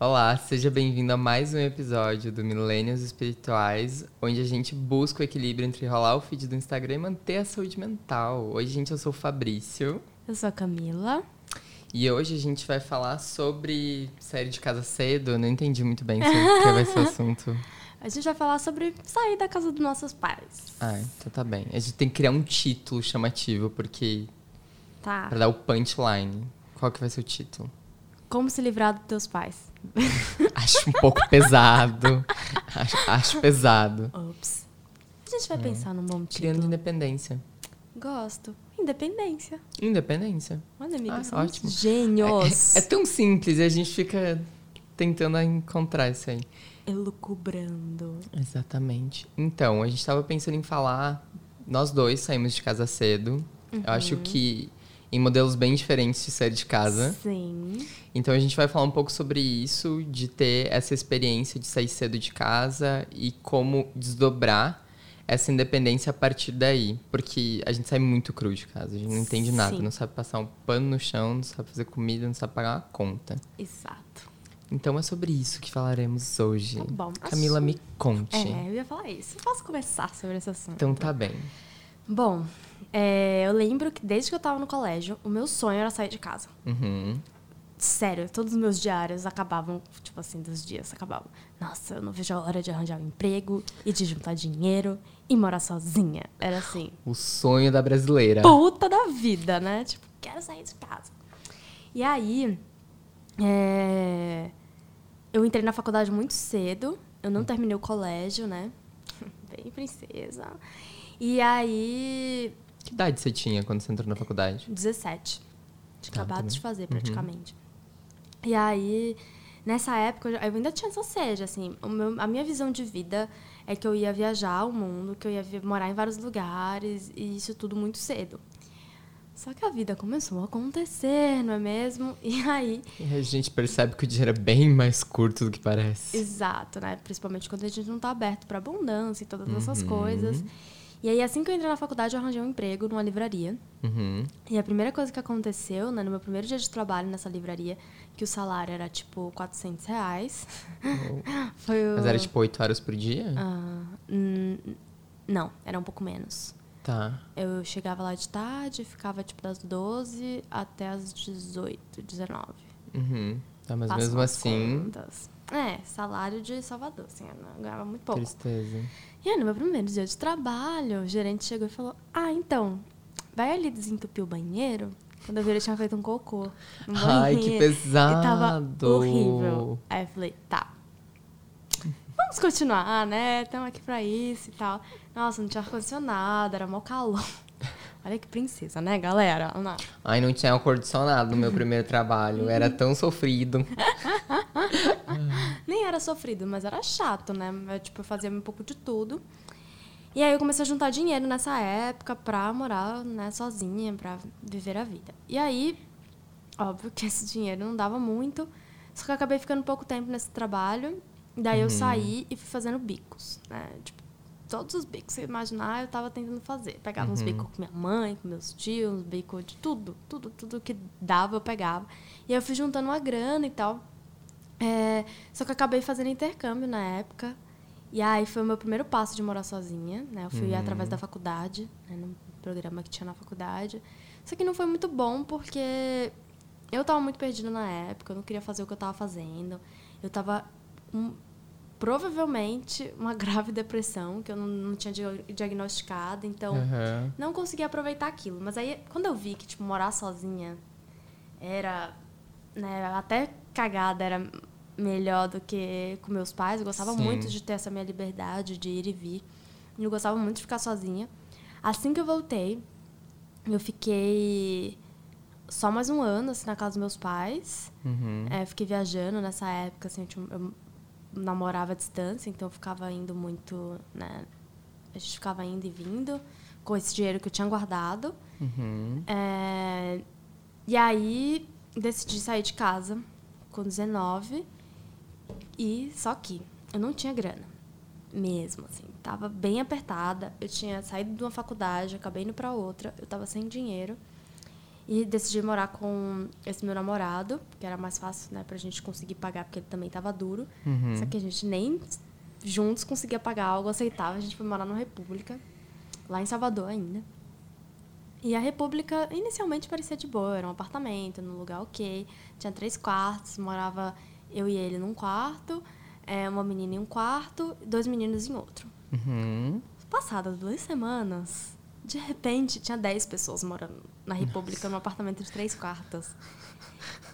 Olá, seja bem-vindo a mais um episódio do Milênios Espirituais, onde a gente busca o equilíbrio entre rolar o feed do Instagram e manter a saúde mental. Hoje, gente, eu sou o Fabrício. Eu sou a Camila. E hoje a gente vai falar sobre série de casa cedo. Eu não entendi muito bem sobre o que vai ser o assunto. A gente vai falar sobre sair da casa dos nossos pais. Ah, então tá bem. A gente tem que criar um título chamativo, porque. Tá. Pra dar o punchline. Qual que vai ser o título? Como se livrar dos teus pais. Acho um pouco pesado. Acho, acho pesado. Ops. A gente vai pensar num bom título. Criando independência. Gosto. Independência. Independência. Olha, amiga, Ah, ótimo. gênios. É, é tão simples e a gente fica tentando encontrar isso aí. Elucubrando. Exatamente. Então, a gente tava pensando em falar. Nós dois saímos de casa cedo. Eu acho que em modelos bem diferentes de sair de casa. Sim. Então a gente vai falar um pouco sobre isso, de ter essa experiência de sair cedo de casa e como desdobrar essa independência a partir daí. Porque a gente sai muito cru de casa, a gente não entende nada, Sim. não sabe passar um pano no chão, não sabe fazer comida, não sabe pagar uma conta. Exato. Então é sobre isso que falaremos hoje. Tá bom. Camila, me conte. É, eu ia falar isso. Eu posso conversar sobre esse assunto. Então tá bem. Bom, é, eu lembro que desde que eu tava no colégio, o meu sonho era sair de casa. Uhum. Sério, todos os meus diários acabavam, tipo assim, dos dias acabavam. Nossa, eu não vejo a hora de arranjar um emprego e de juntar dinheiro e morar sozinha. Era assim, O sonho da brasileira. puta da vida, né? Tipo, quero sair de casa. E aí, é, eu entrei na faculdade muito cedo. Eu não terminei o colégio, né? Bem princesa. E aí, Que idade você tinha quando você entrou na faculdade? 17. Tinha Tá, acabado tá de fazer, praticamente. E aí, nessa época, eu ainda tinha essa sede, assim. Meu- a minha visão de vida é que eu ia viajar o mundo, que eu ia morar em vários lugares, e isso tudo muito cedo. Só que a vida começou a acontecer, não é mesmo? E aí, E a gente percebe que o dinheiro é bem mais curto do que parece. exato, né? Principalmente quando a gente não tá aberto para abundância e todas essas Uhum. coisas. E aí, assim que eu entrei na faculdade, eu arranjei um emprego numa livraria. Uhum. E a primeira coisa que aconteceu, né, no meu primeiro dia de trabalho nessa livraria, que o salário era tipo 400 reais, foi o. Mas era tipo 8 horas por dia? Hum, não, era um pouco menos. Tá. Eu chegava lá de tarde, ficava tipo das 12 até as 18, 19. Uhum. Tá, mas Faço mesmo as assim, contas. É, salário de Salvador, assim, eu ganhava muito pouco. tristeza. E aí, no meu primeiro dia de trabalho, o gerente chegou e falou: Ah, então, vai ali desentupir o banheiro. Quando eu vi, ele tinha feito um cocô. no Ai, que banheiro. E tava pesado. horrível. Aí eu falei: Tá. Vamos continuar, né? Estamos aqui pra isso e tal. Nossa, não tinha ar-condicionado, era mó calor. Olha que princesa, né, galera? Não. Ai, não tinha ar-condicionado no meu primeiro trabalho. Era tão sofrido. Nem era sofrido, mas era chato, né? Eu, tipo, eu fazia um pouco de tudo. E aí eu comecei a juntar dinheiro nessa época pra morar, né, sozinha, pra viver a vida. E aí, óbvio que esse dinheiro não dava muito, só que eu acabei ficando pouco tempo nesse trabalho. Daí eu saí e fui fazendo bicos, né? Tipo, todos os bicos que você imaginar, eu tava tentando fazer. Pegava uns bicos com minha mãe, com meus tios, uns bicos de tudo, tudo, tudo que dava eu pegava. E aí eu fui juntando uma grana e tal. É, só que eu acabei fazendo intercâmbio na época. E aí foi o meu primeiro passo de morar sozinha, né? Eu fui através da faculdade, né? no programa que tinha na faculdade. Só que não foi muito bom porque eu tava muito perdida na época, eu não queria fazer o que eu tava fazendo. Eu tava com, provavelmente uma grave depressão, que eu não, não tinha dia- diagnosticado, então Aham. não conseguia aproveitar aquilo. Mas aí, quando eu vi que, tipo, morar sozinha era, né, até cagada era melhor do que com meus pais, eu gostava Sim. muito de ter essa minha liberdade de ir e vir. Eu gostava muito de ficar sozinha. Assim que eu voltei, eu fiquei só mais um ano, assim, na casa dos meus pais. Uhum. É, fiquei viajando nessa época, assim, eu namorava à distância, então eu ficava indo muito, né? A gente ficava indo e vindo com esse dinheiro que eu tinha guardado. Uhum. É, e aí decidi sair de casa com 19 e só que eu não tinha grana mesmo assim tava bem apertada eu tinha saído de uma faculdade acabei indo para outra eu tava sem dinheiro E decidi morar com esse meu namorado, que era mais fácil, né, pra gente conseguir pagar, porque ele também tava duro. Uhum. Só que a gente nem juntos conseguia pagar algo aceitável. A gente foi morar na República, lá em Salvador ainda. E a República inicialmente parecia de boa, era um apartamento, num lugar ok. Tinha três quartos, morava eu e ele num quarto, é, uma menina em um quarto, dois meninos em outro. Uhum. Passadas duas semanas, de repente tinha dez pessoas morando na República num apartamento de três quartos.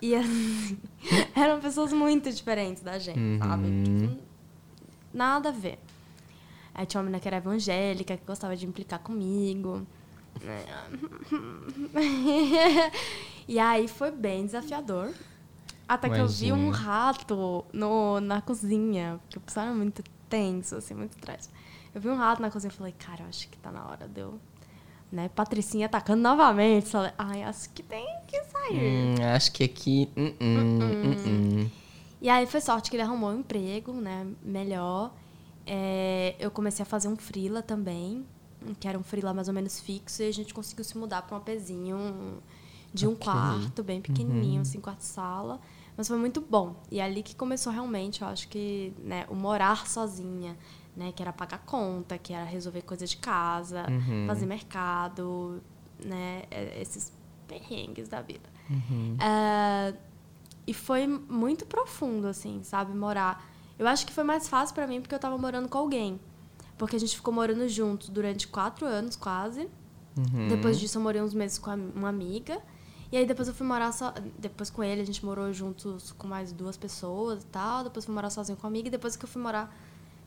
E assim, eram pessoas muito diferentes da gente, sabe? Uhum. Tipo, nada a ver. Aí tinha uma menina que era evangélica, que gostava de implicar comigo. e aí foi bem desafiador. Até que eu vi um rato no, na cozinha, porque o pessoal era muito tenso, assim, muito estresse. Eu vi um rato na cozinha e falei, cara, eu acho que tá na hora de eu. Né? Patricinha atacando novamente. Falei, ai, acho que tem que sair. Hum, acho que aqui. hum, hum, hum. E aí foi sorte que ele arrumou um emprego, né? Melhor. É, eu comecei a fazer um freela também, que era um freela mais ou menos fixo, e a gente conseguiu se mudar para um apezinho de um Ok. quarto, bem pequenininho, assim, quarto-sala. Mas foi muito bom. E é ali que começou realmente, eu acho que, né, o morar sozinha, né? Que era pagar conta, que era resolver coisas de casa, Uhum. fazer mercado, né? é, Esses perrengues da vida. Uhum. É, e foi muito profundo, assim, sabe? Morar. Eu acho que foi mais fácil pra mim porque eu tava morando com alguém. Porque a gente ficou morando juntos durante quatro anos, quase. Uhum. Depois disso, eu morei uns meses com uma amiga. E aí, depois eu fui morar só. Depois com ele, a gente morou juntos com mais duas pessoas e tal. Depois fui morar sozinha com a amiga. E depois que eu fui morar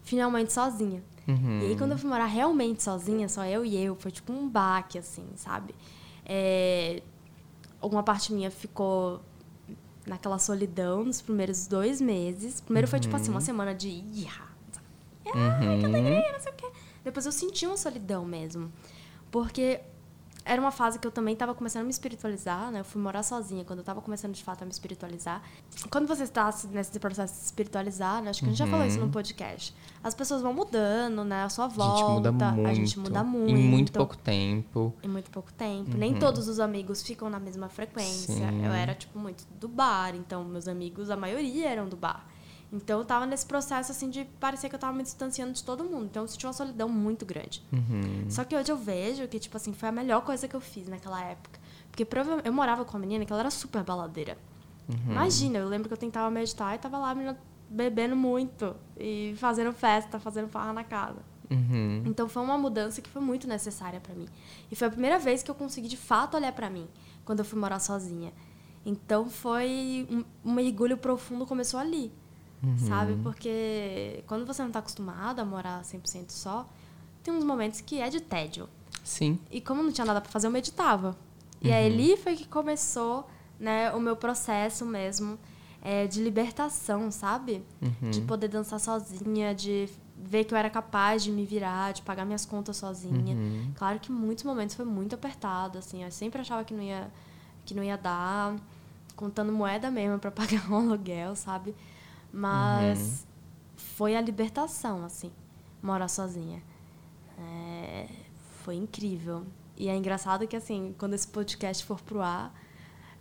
finalmente sozinha. Uhum. E aí, quando eu fui morar realmente sozinha, só eu e eu, foi tipo um baque, assim, sabe? É, Alguma parte minha ficou naquela solidão nos primeiros dois meses. Primeiro foi, tipo assim, uma semana de... Ia, sabe? Ai, que alegria, não sei o quê. Depois eu senti uma solidão mesmo. Porque era uma fase que eu também estava começando a me espiritualizar, né? Eu fui morar sozinha quando eu estava começando de fato a me espiritualizar. Quando você está nesse processo de se espiritualizar, né? Acho que a gente já falou isso no podcast. As pessoas vão mudando, né? A sua A gente volta. muda muito. A gente muda muito. Em muito pouco tempo. Em muito pouco tempo. Nem todos os amigos ficam na mesma frequência. Sim. Eu era, tipo, muito do bar. Então, meus amigos, a maioria eram do bar. Então, eu tava nesse processo, assim, de parecer que eu tava me distanciando de todo mundo. Então, eu senti uma solidão muito grande. Uhum. Só que hoje eu vejo que, tipo assim, foi a melhor coisa que eu fiz naquela época. Porque eu morava com uma menina que ela era super baladeira. Imagina, eu lembro que eu tentava meditar e tava lá a menina bebendo muito e fazendo festa, fazendo farra na casa. Uhum. Então foi uma mudança que foi muito necessária pra mim. E foi a primeira vez que eu consegui de fato olhar pra mim quando eu fui morar sozinha. Então foi um, um mergulho profundo começou ali. Sabe? Porque quando você não tá acostumado a morar 100% só, tem uns momentos que é de tédio. Sim. E como não tinha nada pra fazer, eu meditava. E aí ali foi que começou, né, o meu processo mesmo é, de libertação, sabe? De poder dançar sozinha, de ver que eu era capaz de me virar, de pagar minhas contas sozinha. Claro que muitos momentos foi muito apertado, assim, eu sempre achava que não ia que não ia dar, contando moeda mesmo pra pagar um aluguel, sabe? Mas foi a libertação, assim, morar sozinha. É, foi incrível. E é engraçado que, assim, quando esse podcast for pro ar,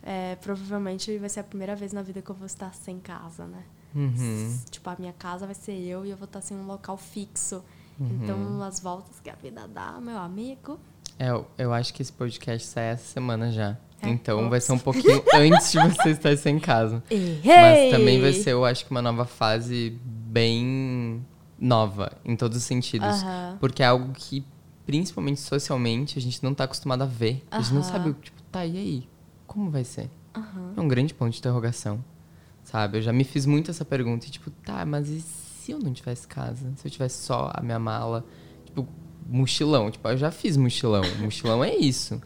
é, provavelmente vai ser a primeira vez na vida que eu vou estar sem casa, né? Uhum. Tipo, a minha casa vai ser eu e eu vou estar sem um local fixo. Uhum. Então, as voltas que a vida dá, meu amigo. É, eu, eu acho que esse podcast sai essa semana já. É? Então vai Ops. ser um pouquinho antes de você estar sem casa. Mas também vai ser, eu acho que uma nova fase bem nova, em todos os sentidos. Aham. Porque é algo que, principalmente socialmente, a gente não tá acostumado a ver. A gente não sabe, tipo, tá, e aí? Como vai ser? É um grande ponto de interrogação. Sabe? Eu já me fiz muito essa pergunta, e, tipo, tá, mas e se eu não tivesse casa? Se eu tivesse só a minha mala? Tipo, mochilão. Tipo, eu já fiz mochilão. mochilão é isso,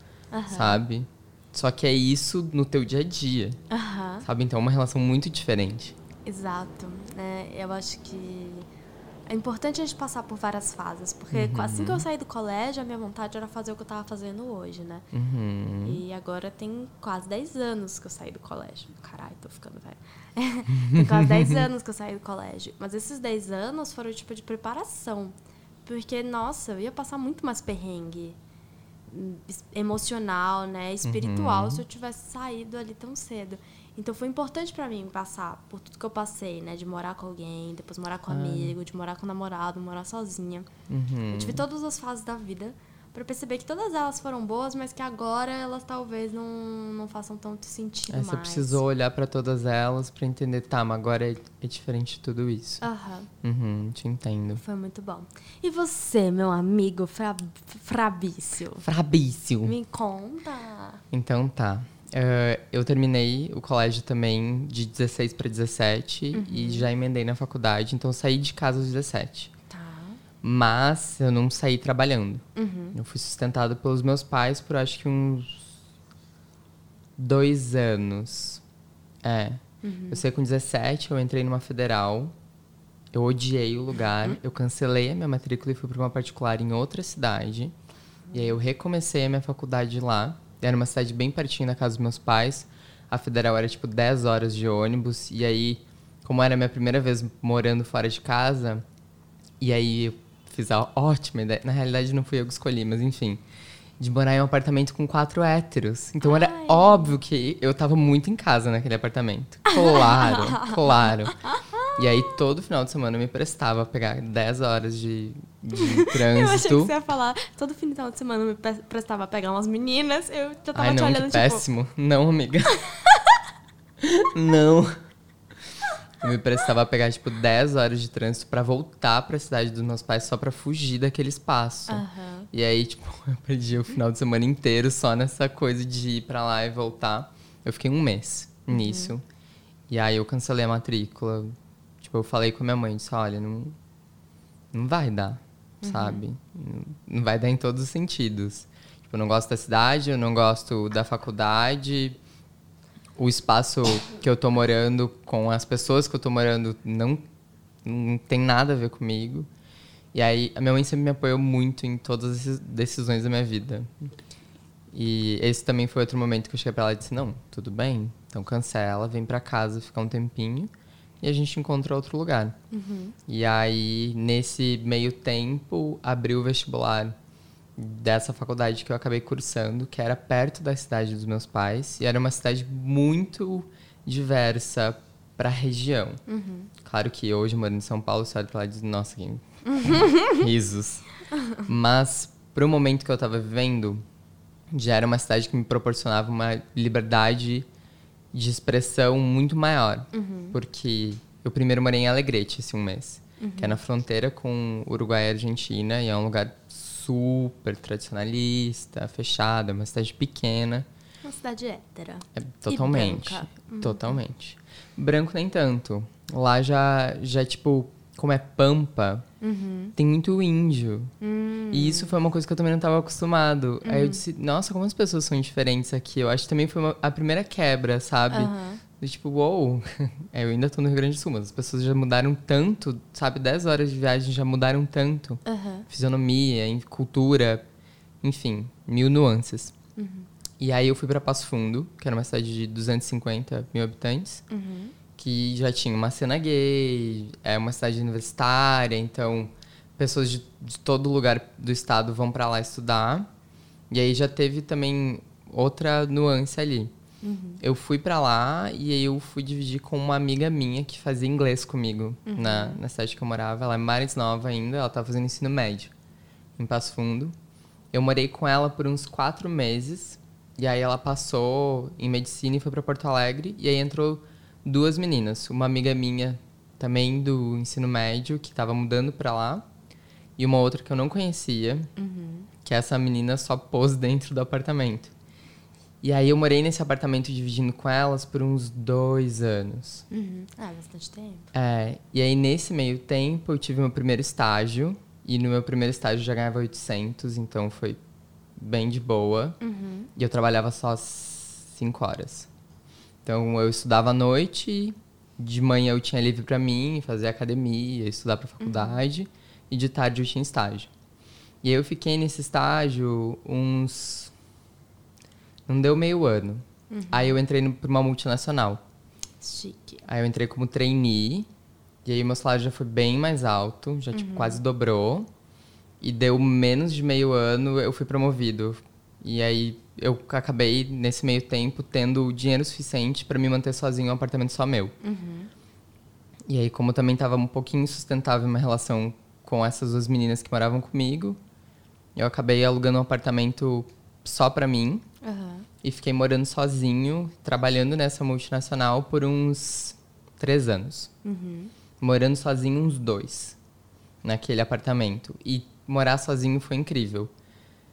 sabe? Só que é isso no teu dia a dia, Aham. sabe? Então é uma relação muito diferente. Exato. né? eu acho que é importante a gente passar por várias fases, porque assim que eu saí do colégio, a minha vontade era fazer o que eu tava fazendo hoje, né? Uhum. E agora tem quase 10 anos que eu saí do colégio. Caralho, tô ficando velho. tem quase 10 anos que eu saí do colégio. Mas esses 10 anos foram tipo de preparação. Porque, nossa, eu ia passar muito mais perrengue. Emocional, né, espiritual, Uhum. se eu tivesse saído ali tão cedo. Então foi importante pra mim passar por tudo que eu passei, né, de morar com alguém, depois morar com amigo, de morar com namorado, morar sozinha. Uhum. Eu tive todas as fases da vida pra perceber que todas elas foram boas, mas que agora elas talvez não, não façam tanto sentido Aí mais. você precisou olhar pra todas elas pra entender, tá, mas agora é, é diferente de tudo isso. Aham. Uhum, te entendo. Foi muito bom. E você, meu amigo Fra Frabício? Frabício. Me conta. Então tá. Eh, eu terminei o colégio também de 16 para 17 e já emendei na faculdade, então saí de casa aos 17. Mas eu não saí trabalhando. Uhum. Eu fui sustentado pelos meus pais por acho que uns dois anos. É. Eu sei que com 17 eu entrei numa federal. Eu odiei o lugar. Eu cancelei a minha matrícula e fui para uma particular em outra cidade. E aí eu recomecei a minha faculdade lá. Era uma cidade bem pertinho da casa dos meus pais. A federal era tipo 10 horas de ônibus. E aí, como era a minha primeira vez morando fora de casa, e aí fiz a ótima ideia. Na realidade, não fui eu que escolhi, mas enfim. De morar em um apartamento com quatro héteros. Então era Ai. óbvio que eu tava muito em casa naquele apartamento. Claro, claro. E aí todo final de semana eu me prestava a pegar 10 horas de, de Eu achei que trânsito. você ia falar, todo final de semana eu me pre- prestava a pegar umas meninas, eu já tava Ai, te não, olhando que tipo. péssimo. Não, amiga. não. Eu me prestava a pegar, tipo, 10 horas de trânsito pra voltar pra cidade dos meus pais só pra fugir daquele espaço. Aham. E aí, tipo, eu perdi o final de semana inteiro só nessa coisa de ir pra lá e voltar. Eu fiquei um mês nisso. E aí eu cancelei a matrícula. Tipo, eu falei com a minha mãe, disse, olha, não, não vai dar, sabe? Não, não vai dar em todos os sentidos. Tipo, eu não gosto da cidade, eu não gosto da faculdade. O espaço que eu tô morando com as pessoas que eu tô morando não, não tem nada a ver comigo. E aí, a minha mãe sempre me apoiou muito em todas as decisões da minha vida. E esse também foi outro momento que eu cheguei pra ela e disse: Não, tudo bem, então cancela, vem pra casa ficar um tempinho e a gente encontra outro lugar. E aí, nesse meio tempo, abriu o vestibular dessa faculdade que eu acabei cursando, que era perto da cidade dos meus pais, e era uma cidade muito diversa pra região. Claro que hoje, morando em São Paulo, você olha pra lá e diz, nossa, que risos. Mas, pro momento que eu tava vivendo, já era uma cidade que me proporcionava uma liberdade de expressão muito maior. Porque eu primeiro morei em Alegrete esse um mês, que é na fronteira com Uruguai e Argentina, e é um lugar super tradicionalista, fechado, é uma cidade pequena. Uma cidade hétera. É, totalmente. branca. Totalmente. Branco nem tanto. Lá já, já tipo, como é pampa, tem muito índio. E isso foi uma coisa que eu também não estava acostumado. Aí eu disse, nossa, como as pessoas são diferentes aqui. Eu acho que também foi uma- a primeira quebra, sabe? Do tipo, uou, é, eu ainda tô no Rio Grande do Sul, mas as pessoas já mudaram tanto, sabe? 10 horas de viagem já mudaram tanto. Aham. Fisionomia, cultura, enfim, mil nuances. E aí eu fui pra Passo Fundo, que era uma cidade de 250 mil habitantes, Uhum. que já tinha uma cena gay, é uma cidade universitária, então pessoas de, de todo lugar do estado vão pra lá estudar. E aí já teve também outra nuance ali. Eu fui pra lá e aí eu fui dividir com uma amiga minha que fazia inglês comigo na, na cidade que eu morava. Ela é mais nova ainda, ela tava fazendo ensino médio em Passo Fundo. Eu morei com ela por uns quatro meses. E aí ela passou em medicina e foi para Porto Alegre. E aí entrou duas meninas. Uma amiga minha, também do ensino médio, que estava mudando para lá. E uma outra que eu não conhecia. Que essa menina só pôs dentro do apartamento. E aí eu morei nesse apartamento dividindo com elas por uns dois anos. Uhum. Ah, bastante tempo. É, e aí nesse meio tempo eu tive meu primeiro estágio. E no meu primeiro estágio eu já ganhava 800, então foi bem de boa. E eu trabalhava só 5 horas. Então eu estudava à noite, de manhã eu tinha livre pra mim, fazer academia, estudar pra faculdade, e de tarde eu tinha estágio. E aí eu fiquei nesse estágio uns. Não deu meio ano. Aí eu entrei no- pra uma multinacional. Chique. Aí eu entrei como trainee, e aí o meu salário já foi bem mais alto, já tipo, quase dobrou. E deu menos de meio ano, eu fui promovido E aí eu acabei, nesse meio tempo, tendo dinheiro suficiente para me manter sozinho em um apartamento só meu. Uhum. E aí, como também estava um pouquinho insustentável uma relação com essas duas meninas que moravam comigo, eu acabei alugando um apartamento só para mim. Aham. E fiquei morando sozinho, trabalhando nessa multinacional por uns três anos. Uhum. Morando sozinho uns dois, naquele apartamento. E morar sozinho foi incrível.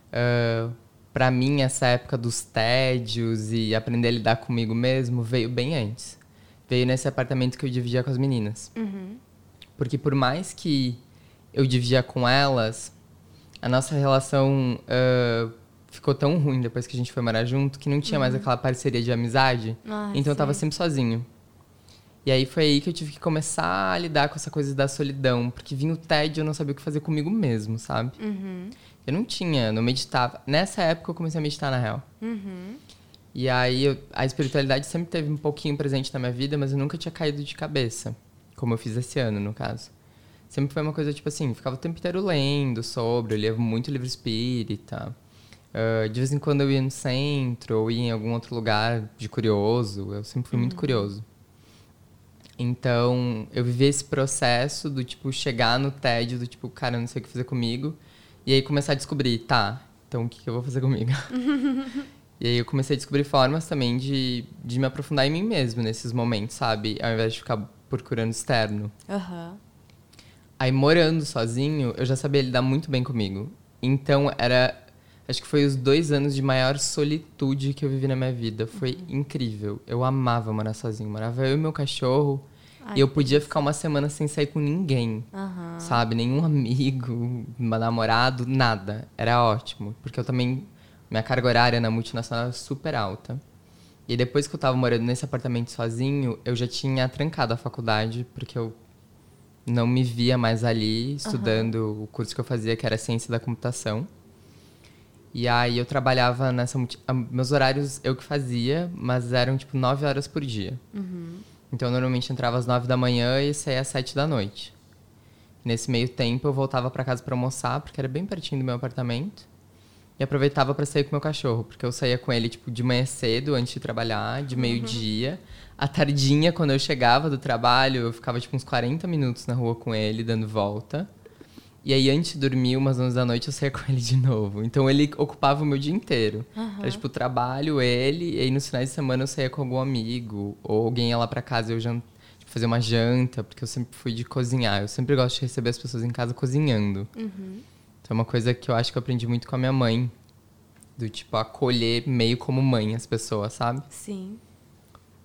Uh, para mim, essa época dos tédios e aprender a lidar comigo mesmo veio bem antes. Veio nesse apartamento que eu dividia com as meninas. Uhum. Porque por mais que eu dividia com elas, a nossa relação uh, ficou tão ruim depois que a gente foi morar junto que não tinha mais aquela parceria de amizade. Ai, então eu tava sempre sozinho. E aí foi aí que eu tive que começar a lidar com essa coisa da solidão, porque vinha o tédio e eu não sabia o que fazer comigo mesmo, sabe? Uhum. Eu não tinha, não meditava. Nessa época eu comecei a meditar na real. Uhum. E aí eu- a espiritualidade sempre teve um pouquinho presente na minha vida, mas eu nunca tinha caído de cabeça, como eu fiz esse ano, no caso. Sempre foi uma coisa tipo assim, ficava o tempo inteiro lendo sobre, eu lia muito livro espírita. Ah, de vez em quando eu ia no centro ou ia em algum outro lugar de curioso, eu sempre fui muito curioso. Então, eu vivi esse processo do tipo chegar no tédio do tipo, cara, eu não sei o que fazer comigo, e aí começar a descobrir, tá, então o que, que eu vou fazer comigo? E aí eu comecei a descobrir formas também de, de me aprofundar em mim mesmo nesses momentos, sabe? Ao invés de ficar procurando externo. Aham. Aí morando sozinho, eu já sabia lidar muito bem comigo. Então era. Acho que foi os dois anos de maior solitude que eu vivi na minha vida. Foi incrível. Eu amava morar sozinho. Morava eu e meu cachorro. Ai, e eu podia ficar uma semana sem sair com ninguém. Aham. Sabe? Nenhum amigo, namorado, nada. Era ótimo. Porque eu também. Minha carga horária na multinacional era super alta. E depois que eu tava morando nesse apartamento sozinho, eu já tinha trancado a faculdade, porque eu não me via mais ali estudando o curso que eu fazia, que era Ciência da Computação. E aí eu trabalhava nessa. Meus horários eu que fazia, mas eram tipo nove horas por dia. Então eu normalmente entrava às nove da manhã e saía às sete da noite. Nesse meio tempo eu voltava para casa para almoçar, porque era bem pertinho do meu apartamento. E aproveitava para sair com meu cachorro, porque eu saía com ele tipo de manhã cedo, antes de trabalhar, de meio-dia. À tardinha, quando eu chegava do trabalho, eu ficava tipo uns 40 minutos na rua com ele, dando volta. E aí, antes de dormir, umas 11 da noite, eu saía com ele de novo. Então, ele ocupava o meu dia inteiro. Era, tipo, trabalho, ele, e aí nos finais de semana eu saía com algum amigo, ou alguém ia lá pra casa e eu jan... tipo, fazer uma janta, porque eu sempre fui de cozinhar. Eu sempre gosto de receber as pessoas em casa cozinhando. Então, é uma coisa que eu acho que eu aprendi muito com a minha mãe. Do tipo, acolher meio como mãe as pessoas, sabe? Sim.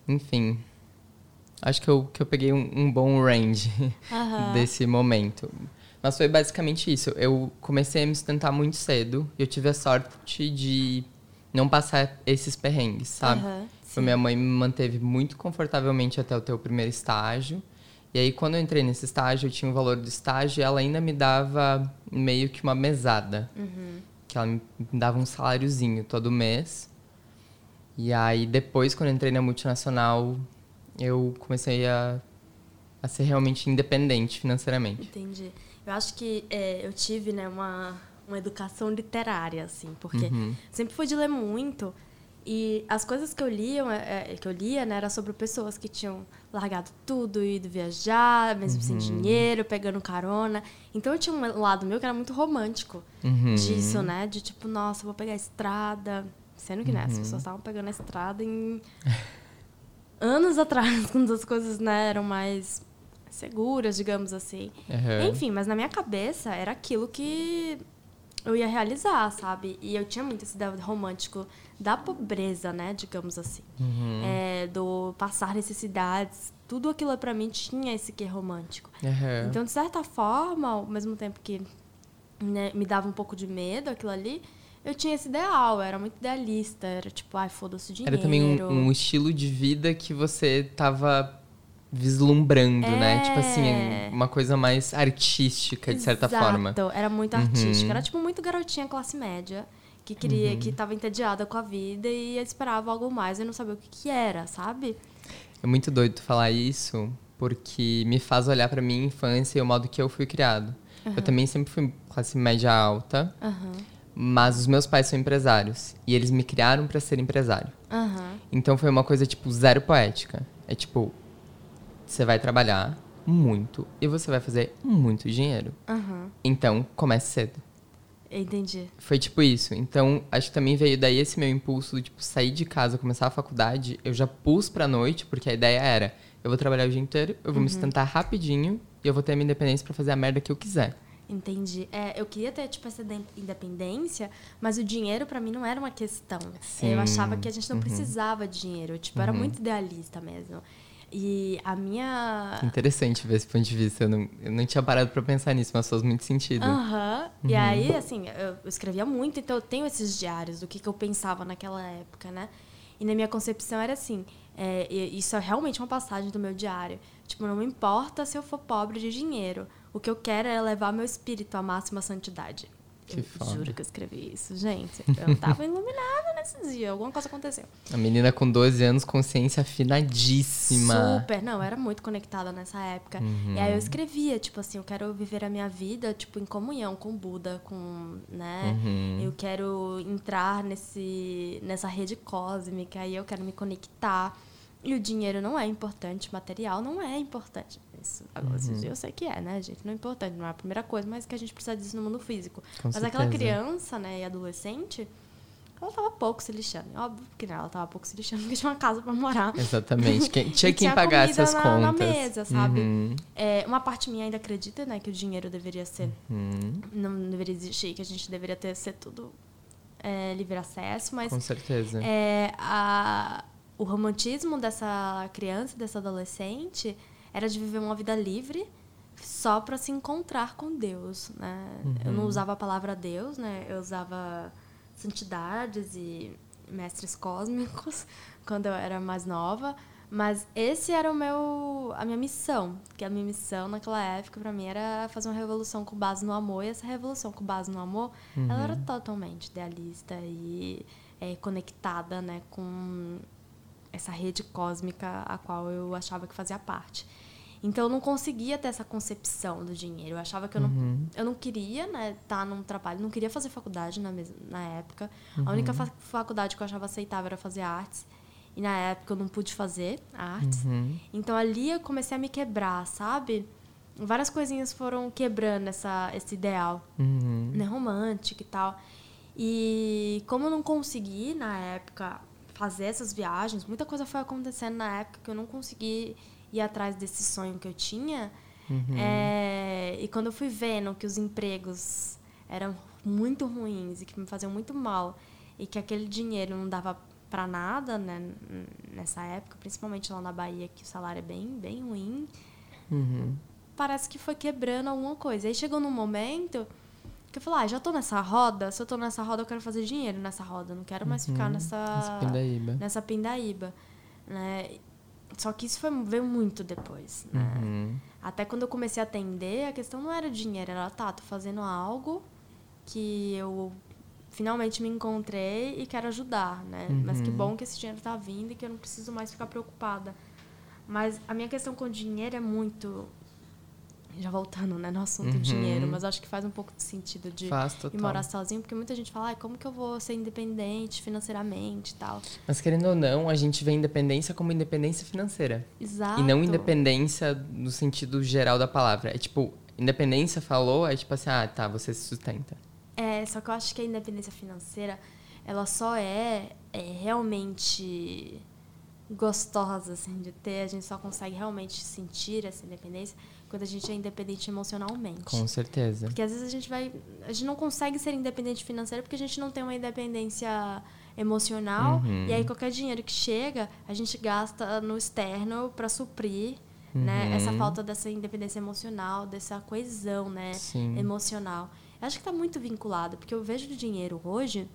Enfim. Acho que eu, que eu peguei um, um bom range Aham. desse momento. Mas foi basicamente isso. Eu comecei a me sustentar muito cedo e eu tive a sorte de não passar esses perrengues, sabe? Aham, Tipo, minha mãe me manteve muito confortavelmente até o teu primeiro estágio. E aí, quando eu entrei nesse estágio, eu tinha o valor do estágio e ela ainda me dava meio que uma mesada. Que ela me dava um saláriozinho todo mês. E aí, depois, quando eu entrei na multinacional, eu comecei a, a ser realmente independente financeiramente. Entendi. Eu acho que é, eu tive, né, uma, uma educação literária, assim, porque Uhum. sempre fui de ler muito. E as coisas que eu lia, é, que eu lia, né, era sobre pessoas que tinham largado tudo, ido viajar, mesmo sem dinheiro, pegando carona. Então eu tinha um lado meu que era muito romântico Uhum. disso, né? De tipo, nossa, vou pegar a estrada. Sendo que, né, as pessoas estavam pegando a estrada em anos atrás, quando as coisas, né, eram mais seguras, digamos assim. Aham. Enfim, mas na minha cabeça era aquilo que eu ia realizar, sabe? E eu tinha muito esse ideal romântico da pobreza, né? Digamos assim. É, do passar necessidades. Tudo aquilo pra mim tinha esse quê romântico. Aham. Então, de certa forma, ao mesmo tempo que né, me dava um pouco de medo aquilo ali, eu tinha esse ideal, eu era muito idealista. Era tipo, ai, foda-se o dinheiro. Era também um, um estilo de vida que você tava vislumbrando, né? Tipo assim, É. uma coisa mais artística, de certa Exato, forma. Era muito Uhum. artística. Era tipo muito garotinha classe média que queria, Uhum. que tava entediada com a vida e esperava algo mais e não sabia o que, que era, sabe? É muito doido tu falar isso, porque me faz olhar pra minha infância e o modo que eu fui criado. Eu também sempre fui classe média alta, Aham. Mas os meus pais são empresários. E eles me criaram para ser empresário. Então foi uma coisa, tipo, zero poética. É tipo, você vai trabalhar muito e você vai fazer muito dinheiro. Aham. Então, comece cedo. Entendi. Foi tipo isso. Então, acho que também veio daí esse meu impulso de, tipo, sair de casa, começar a faculdade. Eu já pus pra noite, porque a ideia era, eu vou trabalhar o dia inteiro, eu vou me sustentar rapidinho e eu vou ter a minha independência pra fazer a merda que eu quiser. Entendi. É, eu queria ter, tipo, essa de- independência, mas o dinheiro pra mim não era uma questão. Sim. Eu achava que a gente não precisava de dinheiro. Tipo, eu era muito idealista mesmo. E a minha. Interessante ver esse ponto de vista. Eu não, eu não tinha parado pra pensar nisso, mas faz muito sentido. Aham. E aí, assim, eu escrevia muito, então eu tenho esses diários do que, que eu pensava naquela época, né? E na minha concepção era assim: é, isso é realmente uma passagem do meu diário. Tipo, não importa se eu for pobre de dinheiro. O que eu quero é levar meu espírito à máxima santidade. Que eu foda. juro que eu escrevi isso, gente. Eu tava iluminada nesse dia, alguma coisa aconteceu. A menina com 12 anos, consciência afinadíssima. Super, não, eu era muito conectada nessa época. Uhum. E aí eu escrevia, tipo assim, eu quero viver a minha vida, tipo, em comunhão com o Buda, com, né? Uhum. Eu quero entrar nesse, nessa rede cósmica, aí eu quero me conectar. E o dinheiro não é importante, material não é importante. Isso, agora, Uhum. eu sei que é, né, gente? Não é importante, não é a primeira coisa, mas que a gente precisa disso no mundo físico. Com mas aquela certeza. criança, né, e adolescente, ela tava pouco se lixando. Óbvio que não, ela tava pouco se lixando porque tinha uma casa pra morar. Exatamente. Quem, tinha quem tinha pagasse comida as na- contas. na mesa, sabe? Uhum. É, uma parte minha ainda acredita, né, que o dinheiro deveria ser. Uhum. Não deveria existir, que a gente deveria ter ser tudo é, livre acesso, mas Com certeza. é, a, o romantismo dessa criança, dessa adolescente, era de viver uma vida livre só para se encontrar com Deus, né? Eu Uhum. não usava a palavra Deus, né? Eu usava santidades e mestres cósmicos quando eu era mais nova, mas esse era o meu a minha missão, que a minha missão naquela época para mim era fazer uma revolução com base no amor, e essa revolução com base no amor, ela era totalmente idealista e é, conectada, né, com essa rede cósmica a qual eu achava que fazia parte. Então eu não conseguia ter essa concepção do dinheiro. Eu achava que eu não, eu não queria, né, estar num trabalho, não queria fazer faculdade na, na época. A única fa- faculdade que eu achava aceitável era fazer artes. E na época eu não pude fazer artes. Uhum. Então ali eu comecei a me quebrar, sabe? Várias coisinhas foram quebrando essa, esse ideal Uhum. né, romântica e tal. E como eu não consegui, na época, fazer essas viagens, muita coisa foi acontecendo na época que eu não consegui ir atrás desse sonho que eu tinha. É, e quando eu fui vendo que os empregos eram muito ruins e que me faziam muito mal e que aquele dinheiro não dava para nada né, nessa época, principalmente lá na Bahia, que o salário é bem, bem ruim, Uhum. parece que foi quebrando alguma coisa. Aí chegou num momento que eu falei, ah, já tô nessa roda, se eu tô nessa roda, eu quero fazer dinheiro nessa roda, não quero mais ficar Essa nessa pindaíba. nessa pindaíba, né? Só que isso foi, veio muito depois, né? Uhum. Até quando eu comecei a atender, a questão não era dinheiro, era, tá, tô fazendo algo que eu finalmente me encontrei e quero ajudar, né? Mas que Uhum. bom que esse dinheiro tá vindo e que eu não preciso mais ficar preocupada. Mas a minha questão com o dinheiro é muito. Já voltando né, no assunto Uhum. dinheiro, mas acho que faz um pouco de sentido de Faz ir morar sozinho, porque muita gente fala, ai, como que eu vou ser independente financeiramente e tal. Mas querendo ou não, a gente vê independência como independência financeira. Exato. E não independência no sentido geral da palavra. É tipo, independência falou, é tipo assim, ah, tá, você se sustenta. É, só que eu acho que a independência financeira, ela só é, é realmente gostosa, assim, de ter. A gente só consegue realmente sentir essa independência quando a gente é independente emocionalmente. Com certeza. Porque às vezes a gente vai. A gente não consegue ser independente financeira porque a gente não tem uma independência emocional. Uhum. E aí qualquer dinheiro que chega, a gente gasta no externo para suprir. Né? Uhum. Essa falta dessa independência emocional, dessa coesão né? Sim. emocional. Eu acho que está muito vinculado, porque eu vejo o dinheiro hoje,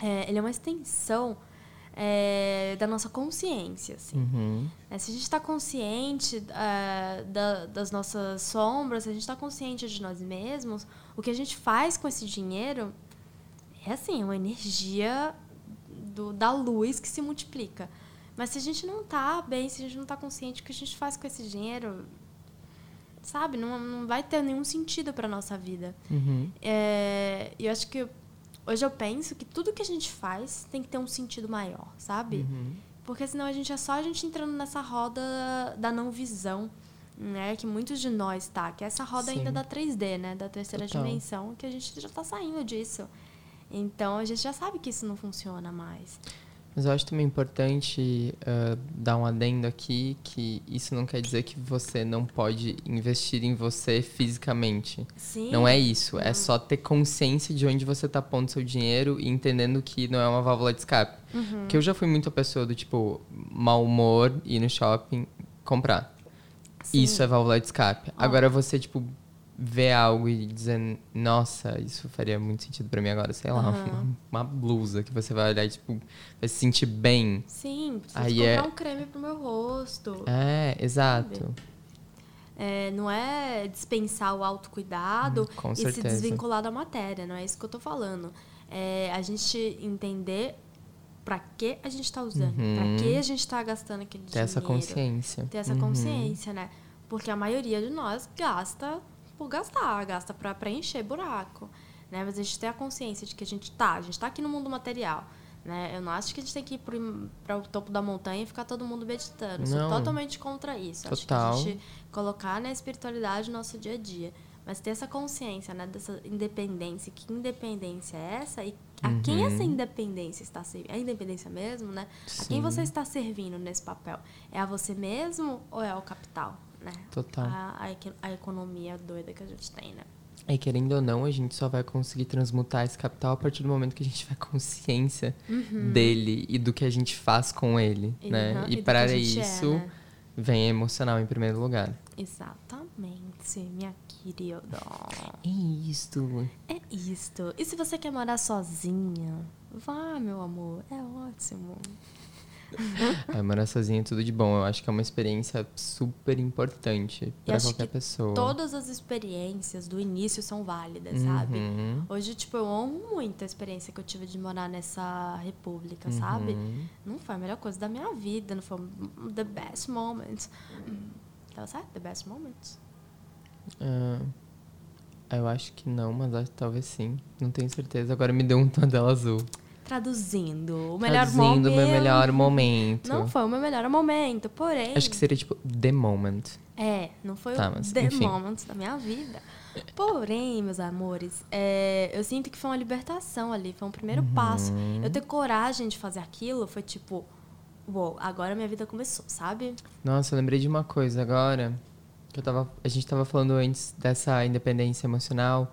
é, ele é uma extensão é, da nossa consciência. Assim. Uhum. É, se a gente está consciente é, da- das nossas sombras, se a gente está consciente de nós mesmos, o que a gente faz com esse dinheiro é assim, uma energia do- da luz que se multiplica. Mas se a gente não está bem, se a gente não está consciente, o que a gente faz com esse dinheiro, sabe, não, não vai ter nenhum sentido para nossa vida. Uhum. É, eu acho que Hoje eu penso que tudo que a gente faz tem que ter um sentido maior, sabe? Uhum. Porque senão a gente é só a gente entrando nessa roda da não visão, né? Que muitos de nós tá, que é essa roda Sim. ainda da 3D, né? Da terceira Total. dimensão, que a gente já tá saindo disso. Então a gente já sabe que isso não funciona mais. Mas eu acho também importante ah, dar um adendo aqui que isso não quer dizer que você não pode investir em você fisicamente. Sim. Não é isso. É só ter consciência de onde você tá pondo seu dinheiro e entendendo que não é uma válvula de escape. Uhum. Porque eu já fui muito a pessoa do tipo, mau humor, ir no shopping, comprar. Sim. Isso é válvula de escape. Ó. Agora você, tipo, vê algo e dizer, nossa, isso faria muito sentido pra mim agora, sei lá, Aham. uma, uma blusa que você vai olhar e, tipo, vai se sentir bem. Sim, preciso Aí comprar é- um creme pro meu rosto. É, exato. É, não é dispensar o autocuidado Hum, e se certeza. desvincular da matéria, não é isso que eu tô falando. É a gente entender pra que a gente tá usando, Uhum. pra que a gente tá gastando aquele Ter dinheiro. essa consciência. Ter essa Uhum. consciência, né? Porque a maioria de nós gasta por gastar, gasta pra preencher buraco, né? Mas a gente tem a consciência de que a gente tá, a gente tá aqui no mundo material, né? Eu não acho que a gente tem que ir para o topo da montanha e ficar todo mundo meditando. Eu sou Não. totalmente contra isso. Acho que Total. a gente colocar na espiritualidade no nosso dia a dia. Mas ter essa consciência, né, dessa independência. Que independência é essa? E a quem Uhum. essa independência está servindo? É a independência mesmo, né? A quem Sim. você está servindo nesse papel? É a você mesmo ou é ao capital? Né? Total. A, a, a economia doida que a gente tem, né? E querendo ou não, a gente só vai conseguir transmutar esse capital a partir do momento que a gente tiver consciência dele e do que a gente faz com ele, E- né? uhum, e E para gente é, isso, né? vem emocional em primeiro lugar. Exatamente, minha querida. É isto. É isto. E se você quer morar sozinha? Vá, meu amor. É ótimo. É, morar sozinho é tudo de bom. Eu acho que é uma experiência super importante para qualquer que pessoa. Todas as experiências do início são válidas, sabe? Uhum. Hoje, tipo, eu amo muito a experiência que eu tive de morar nessa república, sabe? Uhum. Não foi a melhor coisa da minha vida, não foi the best moments. Tava certo? The best moments? Ah, eu acho que não, mas acho talvez sim. Não tenho certeza. Agora me deu um tom dela azul. Traduzindo, o melhor Traduzindo momento. o meu melhor momento. Não foi o meu melhor momento, porém. Acho que seria tipo The Moment. É, não foi Tá, o mas, the enfim. moment da minha vida. Porém, meus amores, é, eu sinto que foi uma libertação ali, foi um primeiro Uhum. passo. Eu ter coragem de fazer aquilo foi tipo, uou, agora minha vida começou, sabe? Nossa, eu lembrei de uma coisa agora. Que eu tava, a gente tava falando antes dessa independência emocional.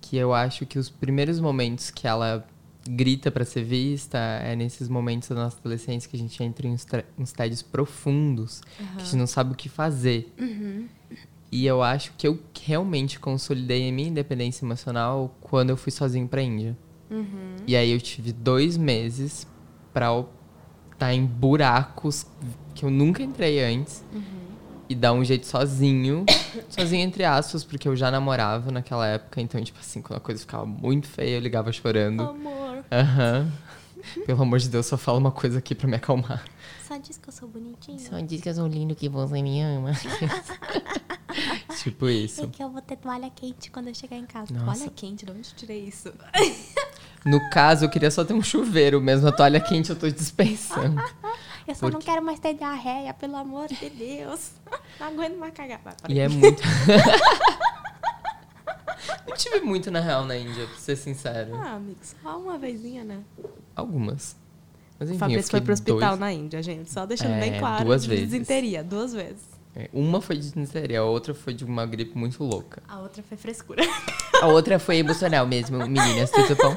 Que eu acho que os primeiros momentos que ela grita pra ser vista é nesses momentos da nossa adolescência que a gente entra em uns, tédios profundos. Que a gente não sabe o que fazer. E eu acho que eu realmente consolidei a minha independência emocional quando eu fui sozinho pra Índia. E aí eu tive dois meses pra estar em buracos que eu nunca entrei antes. E dar um jeito sozinho. sozinho entre aspas, porque eu já namorava naquela época. Então, tipo assim, quando a coisa ficava muito feia, eu ligava chorando. Amor, Aham. Pelo amor de Deus, só fala uma coisa aqui pra me acalmar. só diz que eu sou bonitinha. Só diz que eu sou lindo que você me ama. tipo isso. E que eu vou ter toalha quente quando eu chegar em casa. Nossa. Toalha quente, de onde eu tirei isso? No caso, eu queria só ter um chuveiro mesmo. A toalha quente eu tô dispensando. Eu só não Porque- quero mais ter diarreia, pelo amor de Deus. Não aguento mais cagar. Vai, E é muito. Tive muito, na real, na Índia, pra ser sincero. Ah, amigo, só uma vezinha, né? Algumas. Mas enfim, O Fabrício foi pro hospital dois... na Índia, gente. Só deixando É, bem claro. duas de vezes. Desinteria, duas vezes. É, Uma foi de disenteria, a outra foi de uma gripe muito louca. A outra foi frescura. A outra foi emocional mesmo, meninas, tudo bom?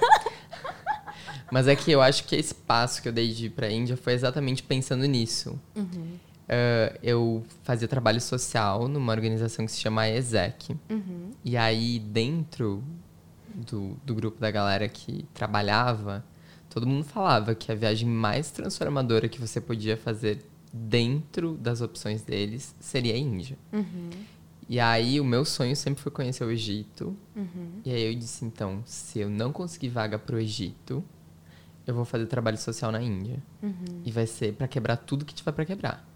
Mas é que eu acho que esse passo que eu dei de ir pra Índia foi exatamente pensando nisso. Uhum. Ah, eu fazia trabalho social numa organização que se chama ESEC. Uhum. E aí, dentro do, do grupo da galera que trabalhava, todo mundo falava que a viagem mais transformadora que você podia fazer dentro das opções deles seria a Índia. Uhum. E aí, o meu sonho sempre foi conhecer o Egito. Uhum. E aí eu disse, então, se eu não conseguir vaga pro Egito, eu vou fazer trabalho social na Índia. Uhum. E vai ser pra quebrar tudo que tiver pra quebrar.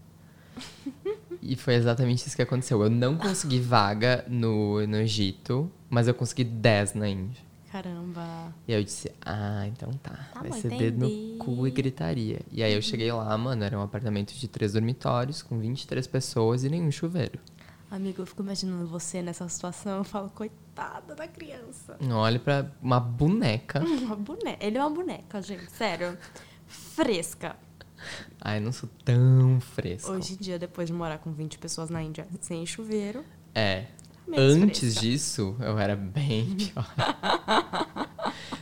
e foi exatamente isso que aconteceu. Eu não consegui vaga no, no Egito, mas eu consegui 10 na Índia. Caramba. E aí eu disse, ah, então tá. Tá vai ser dedo no cu e gritaria. E aí eu cheguei lá, mano, era um apartamento de três dormitórios, com 23 pessoas e nenhum chuveiro. Amigo, eu fico imaginando você nessa situação. Eu falo, coitada da criança. Olha pra uma boneca. Uma boneca. Ele é uma boneca, gente. Sério. Fresca. Ai, não sou tão fresco. Hoje em dia, depois de morar com 20 pessoas na Índia sem chuveiro, É. menos Antes fresca. disso, eu era bem pior.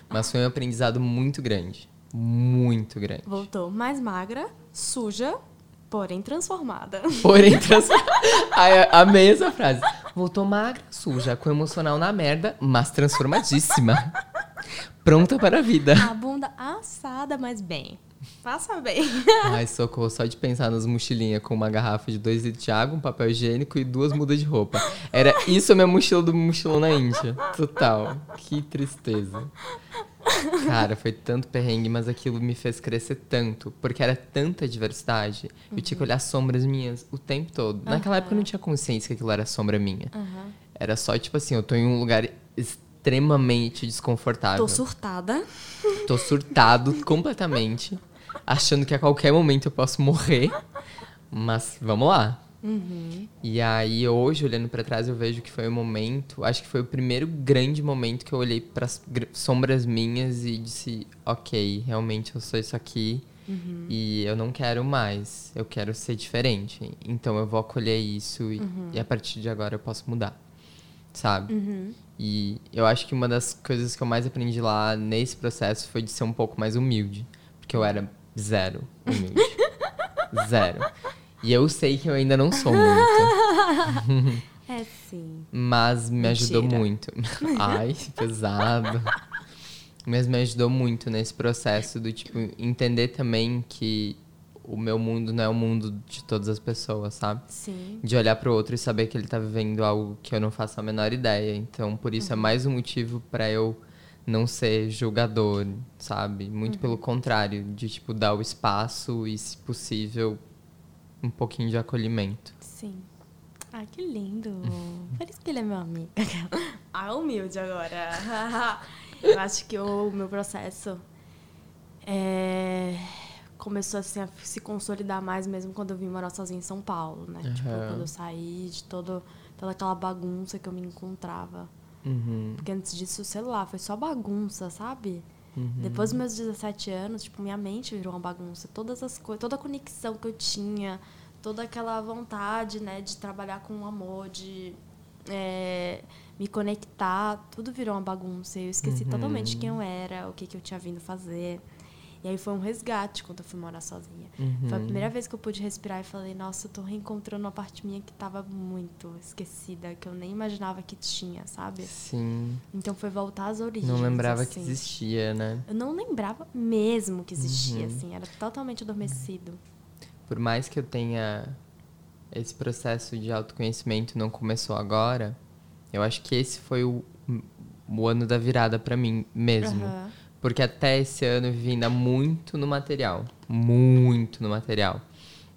Mas foi um aprendizado muito grande. Muito grande. Voltou mais magra, suja, porém transformada. Porém, trans... Ai, amei essa frase. Voltou magra, suja, com emocional na merda, mas transformadíssima. Pronta para a vida. A bunda assada, mas bem. Passa bem. Ai, socorro, só de pensar nas mochilinhas com uma garrafa de 2 litros de água, um papel higiênico e duas mudas de roupa. Era isso a minha mochila do mochilão na Índia. Total. Que tristeza. Cara, foi tanto perrengue, mas aquilo me fez crescer tanto. Porque era tanta diversidade. Eu tinha que olhar sombras minhas o tempo todo. Naquela época eu não tinha consciência que aquilo era sombra minha. Era só tipo assim, eu tô em um lugar extremamente desconfortável. Tô surtada. Tô surtado completamente, achando que a qualquer momento eu posso morrer. Mas vamos lá. E aí hoje, olhando pra trás, eu vejo que foi o momento, acho que foi o primeiro grande momento que eu olhei para sombras minhas e disse, OK, realmente eu sou isso aqui. E eu não quero mais, eu quero ser diferente. Então eu vou acolher isso e, e a partir de agora eu posso mudar. Sabe? E eu acho que uma das coisas que eu mais aprendi lá nesse processo foi de ser um pouco mais humilde. Porque eu era zero humilde. zero. E eu sei que eu ainda não sou muito. É sim. Mas me ajudou Mentira. muito. Ai, pesado. Mas me ajudou muito nesse processo do tipo entender também que o meu mundo não é o mundo de todas as pessoas, sabe? Sim. De olhar pro outro e saber que ele tá vivendo algo que eu não faço a menor ideia. Então, por isso é mais um motivo pra eu não ser julgador, sabe? Muito pelo contrário, de tipo dar o espaço e, se possível, um pouquinho de acolhimento. Sim. Ai, que lindo. Por isso que ele é meu amigo. Ah, humilde agora. Eu acho que o meu processo é, começou assim, a se consolidar mais mesmo quando eu vim morar sozinha em São Paulo, né? Tipo, Aham. quando eu saí de todo, toda aquela bagunça que eu me encontrava. Uhum. Porque antes disso, sei lá, foi só bagunça, sabe? Uhum. Depois dos meus 17 anos, tipo, minha mente virou uma bagunça. Todas as coisas, toda a conexão que eu tinha, toda aquela vontade, né, de trabalhar com amor, de é, me conectar, tudo virou uma bagunça. Eu esqueci Uhum. totalmente quem eu era, o que, que eu tinha vindo fazer. E aí foi um resgate quando eu fui morar sozinha. Uhum. Foi a primeira vez que eu pude respirar e falei, nossa, eu tô reencontrando uma parte minha que tava muito esquecida, que eu nem imaginava que tinha, sabe? Sim. Então foi voltar às origens. Não lembrava que assim. existia, né? Eu não lembrava mesmo que existia, Uhum. assim. Era totalmente adormecido. Por mais que eu tenha esse processo de autoconhecimento não começou agora, eu acho que esse foi o, o ano da virada pra mim mesmo. Aham. Porque até esse ano eu vivi ainda muito no material. Muito no material.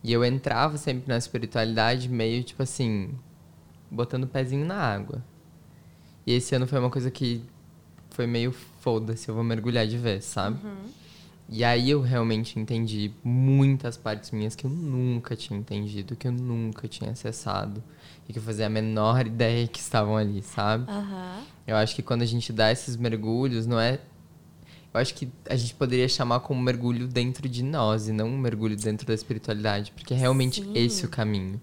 E eu entrava sempre na espiritualidade meio tipo assim, botando o pezinho na água. E esse ano foi uma coisa que foi meio foda-se, eu vou mergulhar de vez, sabe? E aí eu realmente entendi muitas partes minhas que eu nunca tinha entendido, que eu nunca tinha acessado. E que eu fazia a menor ideia que estavam ali, sabe? Aham. Eu acho que quando a gente dá esses mergulhos, não é. Eu acho que a gente poderia chamar como mergulho dentro de nós e não um mergulho dentro da espiritualidade, porque é realmente Sim. esse o caminho.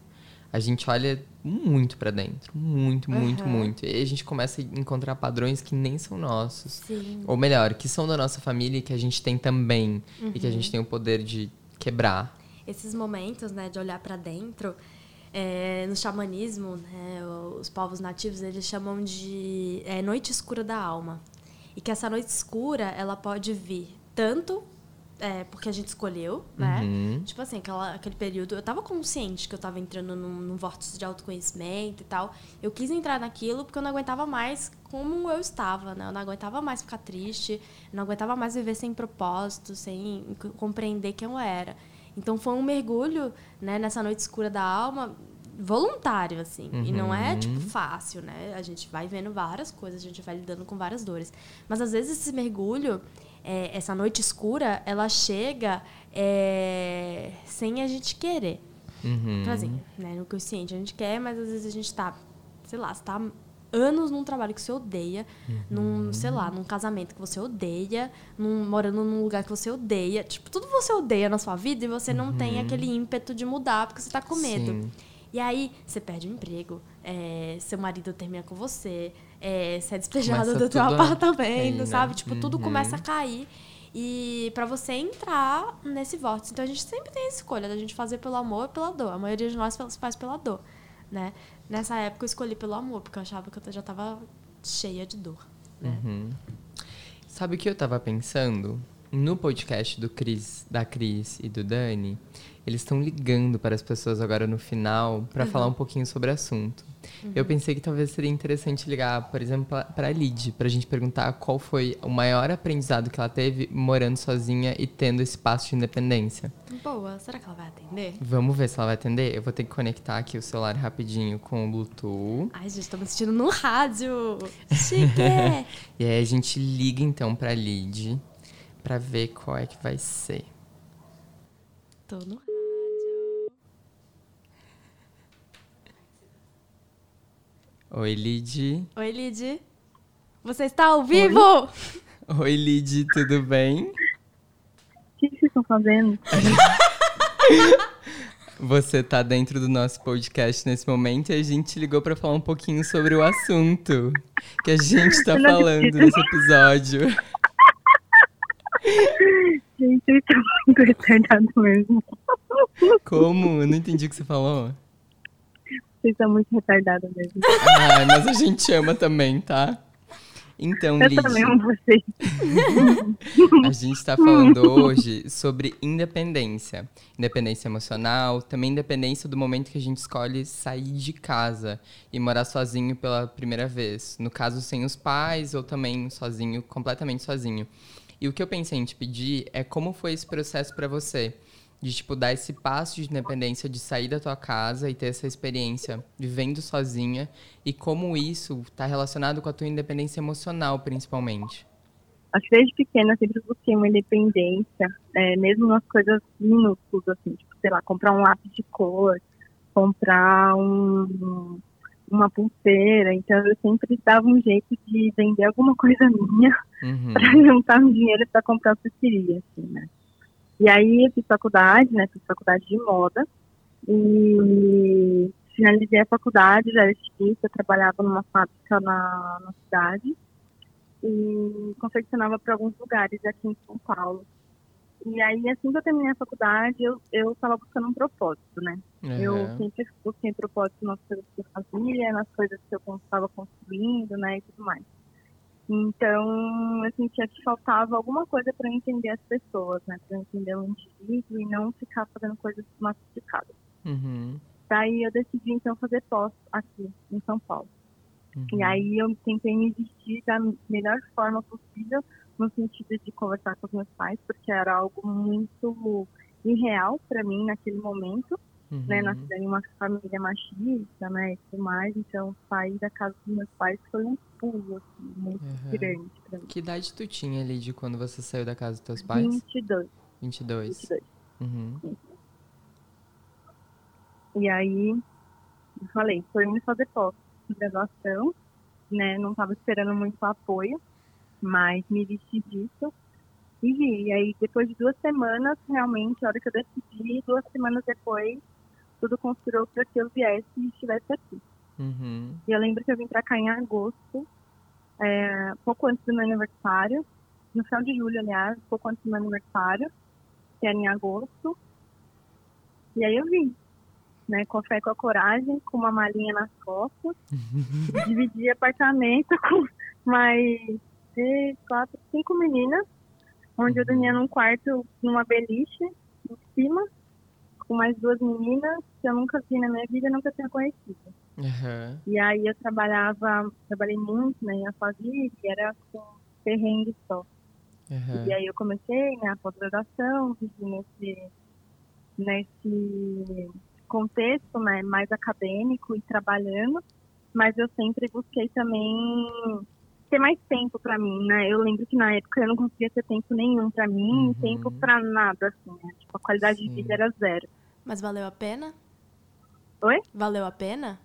A gente olha muito pra dentro, muito, muito, Aham. muito. E a gente começa a encontrar padrões que nem são nossos. Sim. Ou melhor, que são da nossa família e que a gente tem também. E que a Uhum. gente tem o poder de quebrar. Esses momentos, né, de olhar pra dentro, é, no xamanismo, né, os povos nativos, eles chamam de é, noite escura da alma. E que essa noite escura, ela pode vir tanto é, porque a gente escolheu, né? Uhum. Tipo assim, aquela, aquele período, eu tava consciente que eu tava entrando num, num vórtice de autoconhecimento e tal. Eu quis entrar naquilo porque eu não aguentava mais como eu estava, né? Eu não aguentava mais ficar triste, eu não aguentava mais viver sem propósito, sem compreender quem eu era. Então foi um mergulho, né, nessa noite escura da alma, voluntário, assim. E não é, Uhum. tipo, fácil, né? A gente vai vendo várias coisas, a gente vai lidando com várias dores. Mas às vezes esse mergulho, é, essa noite escura, ela chega é, sem a gente querer. Uhum. Tipo assim, né? No consciente a gente quer, mas às vezes a gente tá, sei lá, você tá anos num trabalho que você odeia, num, sei lá, num casamento que você odeia, num, morando num lugar que você odeia. Tipo, tudo você odeia na sua vida e você não tem aquele ímpeto de mudar porque você tá com medo. Sim. E aí, você perde o emprego, é, seu marido termina com você, é, você é despejado do teu tudo a apartamento, cair, né? sabe? Tipo, tudo Uhum. começa a cair. E pra você entrar nesse vórtice. Então a gente sempre tem a escolha da gente fazer pelo amor ou pela dor. A maioria de nós faz pela dor, né? Nessa época eu escolhi pelo amor, porque eu achava que eu já tava cheia de dor, né? Uhum. Sabe o que eu tava pensando? No podcast do Cris, da Cris e do Dani, eles estão ligando para as pessoas agora no final para falar um pouquinho sobre o assunto. Eu pensei que talvez seria interessante ligar, por exemplo, para a Lid, para a gente perguntar qual foi o maior aprendizado que ela teve morando sozinha e tendo esse passo de independência. Boa, será que ela vai atender? Vamos ver se ela vai atender? Eu vou ter que conectar aqui o celular rapidinho com o Bluetooth. Ai, gente, tô me assistindo no rádio. Chique! E aí a gente liga então pra Lid pra ver qual é que vai ser. tô no Oi, Lid. Oi, Lid. Você está ao vivo? Oi, Lid, tudo bem? O que vocês estão fazendo? Você tá dentro do nosso podcast nesse momento e a gente ligou pra falar um pouquinho sobre o assunto que a gente tá Eu não falando nesse episódio. Gente, vocês estão muito retardados mesmo. Como? Eu não entendi o que você falou. Vocês estão muito retardados mesmo. Ai, mas a gente ama também, tá? Então, Eu Lid, também amo vocês. A gente está falando hoje sobre independência. Independência emocional, também independência do momento que a gente escolhe sair de casa e morar sozinho pela primeira vez. No caso, sem os pais ou também sozinho, completamente sozinho. E o que eu pensei em te pedir é como foi esse processo para você? De, tipo, dar esse passo de independência, de sair da tua casa e ter essa experiência vivendo sozinha. E como isso está relacionado com a tua independência emocional, principalmente. Acho que desde pequena eu sempre busquei uma independência, é, mesmo nas coisas minúsculas, assim, tipo, sei lá, comprar um lápis de cor, comprar um, uma pulseira. Então eu sempre dava um jeito de vender alguma coisa minha Uhum. para juntar um dinheiro para comprar o que eu queria, assim, né? E aí eu fiz faculdade, né? Fiz faculdade de moda e finalizei a faculdade, já era estilista, eu trabalhava numa fábrica na, na cidade e confeccionava para alguns lugares aqui em São Paulo. E aí, assim que eu terminei a faculdade, eu eu estava buscando um propósito, né? Eu Uhum. sempre busquei propósito nas coisas que eu fazia, nas coisas que eu estava construindo, né, e tudo mais. Então, eu sentia que faltava alguma coisa para entender as pessoas, né, para entender o indivíduo e não ficar fazendo coisas massificadas. Uhum. Daí eu decidi, então, fazer pós aqui, em São Paulo. Uhum. E aí eu tentei me vestir da melhor forma possível, no sentido de conversar com os meus pais, porque era algo muito irreal para mim naquele momento Uhum. né, nasci em uma família machista, né, e tudo mais, então sair da casa dos meus pais foi um pulo, assim, muito Uhum. grande pra mim. Que idade tu tinha ali de quando você saiu da casa dos teus pais? 22, 22. 22. Uhum. E aí, eu falei, tô indo fazer pós graduação, né, não tava esperando muito apoio, mas me vesti disso e vi. E aí, depois de duas semanas, realmente, a hora que eu decidi, duas semanas depois, tudo conspirou para que eu viesse e estivesse aqui. Uhum. E eu lembro que eu vim pra cá em agosto, é, pouco antes do meu aniversário, no final de julho, aliás, pouco antes do meu aniversário, que era em agosto. E aí eu vim, né, com a fé e com a coragem, com uma malinha nas costas, dividi apartamento com mais três, quatro, cinco meninas, onde eu dormia num quarto, numa beliche, em cima, com mais duas meninas que eu nunca vi na minha vida e nunca tinha conhecido. Uhum. E aí eu trabalhava, trabalhei muito né, em Alphaville, e era com perrengue só. Uhum. E aí eu comecei minha pós-graduação, vivi nesse, nesse contexto, né, mais acadêmico e trabalhando, mas eu sempre busquei também ter mais tempo para mim, né? Eu lembro que na época eu não conseguia ter tempo nenhum para mim, Uhum. tempo para nada, assim, né? Tipo, a qualidade Sim. de vida era zero. Mas valeu a pena? Oi? Valeu a pena?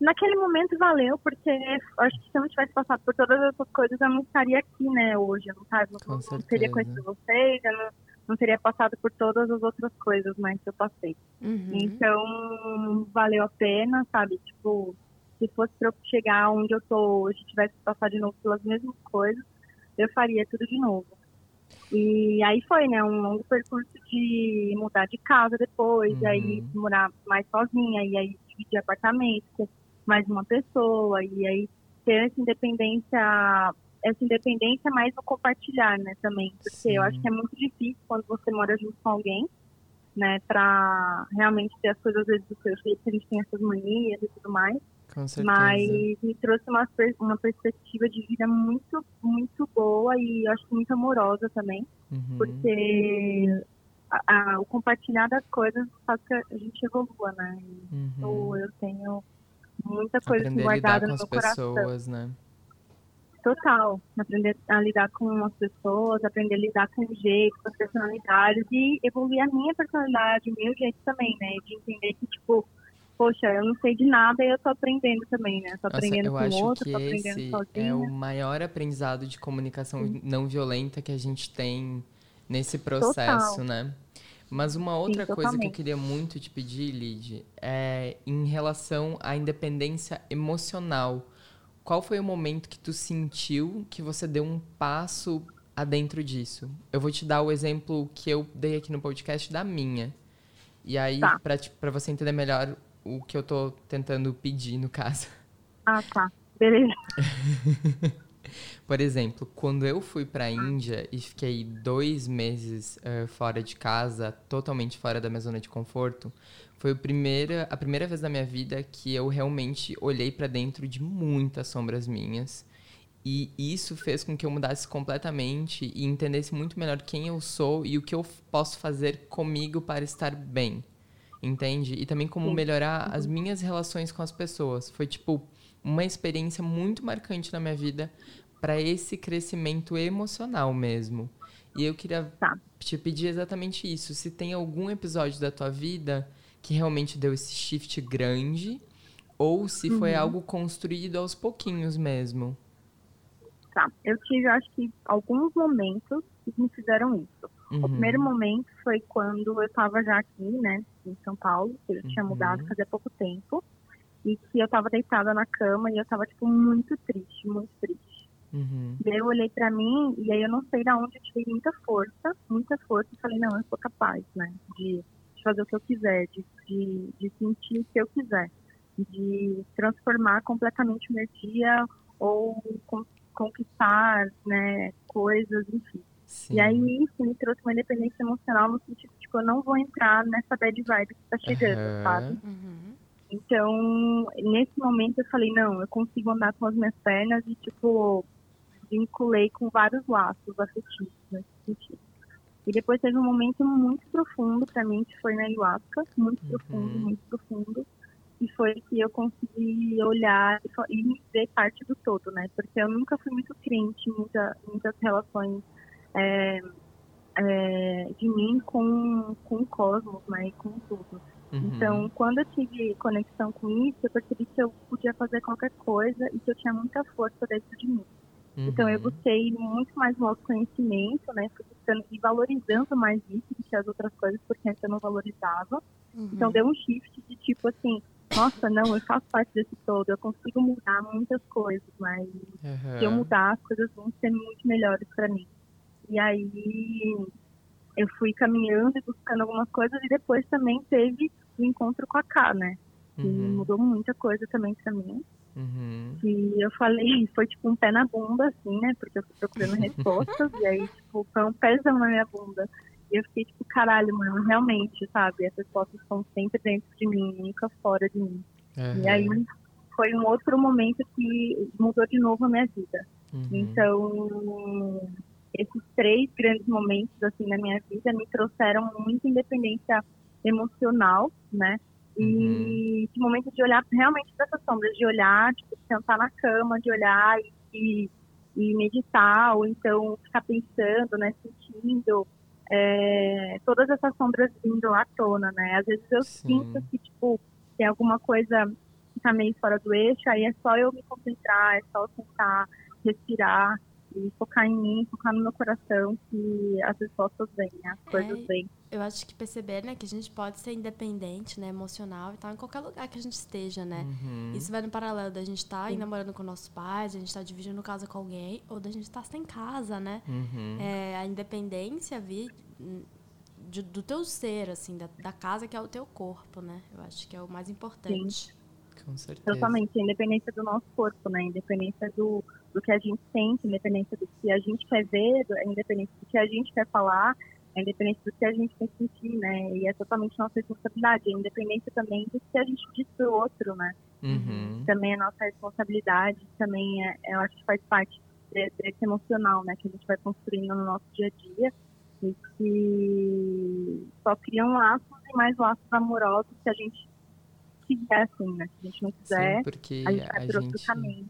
Naquele momento valeu, porque acho que se eu não tivesse passado por todas essas coisas, eu não estaria aqui, né, hoje. Eu não, tava, Com não, não certeza. teria conhecido vocês, eu não, não teria passado por todas as outras coisas, mais que eu passei. Uhum. Então, valeu a pena, sabe? Tipo, se fosse pra eu chegar onde eu tô hoje, tivesse que passar de novo pelas mesmas coisas, eu faria tudo de novo. E aí foi, né, um longo percurso de mudar de casa depois, e aí Uhum. morar mais sozinha, e aí dividir apartamento com mais uma pessoa, e aí ter essa independência, essa independência mais no compartilhar, né, também. Porque Sim. eu acho que é muito difícil quando você mora junto com alguém, né, pra realmente ter as coisas às vezes do seu jeito, a gente tem essas manias e tudo mais. Com certeza. Mas me trouxe uma, uma perspectiva de vida muito, muito boa e eu acho que muito amorosa também, Uhum. porque a- a- o compartilhar das coisas faz que a gente evolua, né? Uhum. Então, eu tenho muita coisa assim, Aprender guardada no meu coração. pessoas, né? Total. Aprender a lidar com as pessoas, aprender a lidar com o jeito, com as personalidades e evoluir a minha personalidade, o meu jeito também, né? De entender que, tipo, poxa, eu não sei de nada e eu tô aprendendo também, né? Tô Nossa, aprendendo com acho outro, que tô aprendendo esse sozinha. é o maior aprendizado de comunicação não violenta que a gente tem nesse processo, né? Mas uma outra coisa que eu queria muito te pedir, Lid, é em relação à independência emocional. Qual foi o momento que tu sentiu que você deu um passo adentro disso? Eu vou te dar o exemplo que eu dei aqui no podcast da minha. E aí, Tá. pra você entender melhor o que eu tô tentando pedir, no caso. Ah, tá. Beleza. Por exemplo, quando eu fui pra Índia e fiquei dois meses eh, fora de casa, totalmente fora da minha zona de conforto, foi a primeira, a primeira vez na minha vida que eu realmente olhei pra dentro de muitas sombras minhas. E isso fez com que eu mudasse completamente e entendesse muito melhor quem eu sou e o que eu posso fazer comigo para estar bem. Entende? E também como melhorar as minhas relações com as pessoas. Foi, tipo, uma experiência muito marcante na minha vida para esse crescimento emocional mesmo. E eu queria Tá. te pedir exatamente isso. Se tem algum episódio da tua vida que realmente deu esse shift grande, ou se foi Uhum. algo construído aos pouquinhos mesmo. Tá. Eu tive, acho que, alguns momentos que me fizeram isso. O Uhum. primeiro momento foi quando eu estava já aqui, né, em São Paulo, que eu tinha Uhum. mudado fazia pouco tempo, e que eu estava deitada na cama e eu estava tipo, muito triste, muito triste. Uhum. E aí eu olhei pra mim e aí eu não sei da onde eu tirei muita força, muita força e falei, não, eu sou capaz, né, de, de fazer o que eu quiser, de, de, de sentir o que eu quiser, de transformar completamente o meu dia ou con- conquistar, né, coisas, enfim. Sim. E aí isso me trouxe uma independência emocional no sentido de que eu não vou entrar nessa bad vibe que tá chegando, Aham. sabe? Uhum. Então, nesse momento eu falei, não, eu consigo andar com as minhas pernas e, tipo, vinculei com vários laços afetivos nesse sentido. E depois teve um momento muito profundo pra mim, que foi na ayahuasca, muito Uhum. profundo, muito profundo. E foi que eu consegui olhar e e me ver parte do todo, né? Porque eu nunca fui muito crente em muita, muitas relações é, é, de mim com, com o cosmos, né? E com tudo. Uhum. Então, quando eu tive conexão com isso, eu percebi que eu podia fazer qualquer coisa e que eu tinha muita força dentro de mim. Então, eu Uhum. busquei muito mais o autoconhecimento, né? Buscando e valorizando mais isso do que as outras coisas, porque antes eu não valorizava. Uhum. Então, deu um shift de tipo assim, nossa, não, eu faço parte desse todo, eu consigo mudar muitas coisas, mas Aham. se eu mudar, as coisas vão ser muito melhores para mim. E aí eu fui caminhando e buscando algumas coisas e depois também teve o encontro com a K, né? Que Uhum. mudou muita coisa também pra mim. Uhum. E eu falei, foi tipo um pé na bunda, assim, né? Porque eu fui procurando respostas e aí, tipo, foi um pezão na minha bunda. E eu fiquei tipo, caralho, mano, realmente, sabe? As respostas estão sempre dentro de mim, nunca fora de mim. E Aham. aí foi um outro momento que mudou de novo a minha vida. Uhum. Então, esses três grandes momentos assim na minha vida me trouxeram muita independência emocional, né? E Uhum. esse momento de olhar realmente para essas sombras, de olhar, tipo, sentar na cama, de olhar e, e, meditar, ou então ficar pensando, né, sentindo é, todas essas sombras vindo à tona, né? Às vezes eu Sim. sinto que, tipo, tem alguma coisa que tá meio fora do eixo, aí é só eu me concentrar, é só eu sentar, respirar e focar em mim, focar no meu coração, que as respostas vêm, né? As coisas É, vêm. Eu acho que perceber, né, que a gente pode ser independente, né, emocional e tal, em qualquer lugar que a gente esteja, né? Uhum. Isso vai no paralelo da gente estar aí namorando com nossos pais, a gente estar dividindo casa com alguém, ou da gente estar sem casa, né? Uhum. É, a independência vir hum, de- do teu ser, assim, da, da casa que é o teu corpo, né? Eu acho que é o mais importante. Com certeza. Totalmente, a independência do nosso corpo, né? A independência do, do que a gente sente, a independência do que a gente quer ver, independência do que a gente quer falar, a independência do que a gente quer sentir, né? E é totalmente nossa responsabilidade. A independência também do que a gente diz pro outro, né? Uhum. Também é nossa responsabilidade, também é, eu acho que faz parte de- desse emocional, né? Que a gente vai construindo no nosso dia a dia e que só criam laços e mais laços amorosos se a gente quiser, assim, né? Se a gente não quiser, Sim, a gente vai a por outro gente, caminho.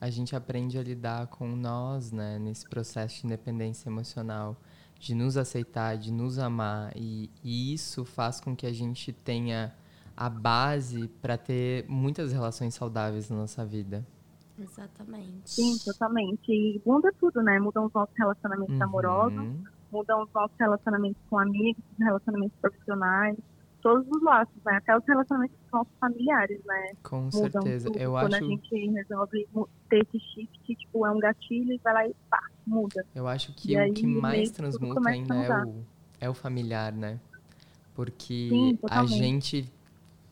A gente aprende a lidar com nós, né, nesse processo de independência emocional, de nos aceitar, de nos amar, e, e isso faz com que a gente tenha a base para ter muitas relações saudáveis na nossa vida. Exatamente. Sim, totalmente. E muda tudo, né? Mudam os nossos relacionamentos amorosos, Uhum. mudam os nossos relacionamentos com amigos, os relacionamentos profissionais, todos os laços, né? Até os relacionamentos com nossos familiares, né? Com Mudam certeza. tudo Eu quando acho, a gente resolve ter esse shift, tipo, é um gatilho e vai lá e pá, muda. eu acho que E o aí, que mais transmuta ainda é o, é o familiar, né? Porque Sim, a gente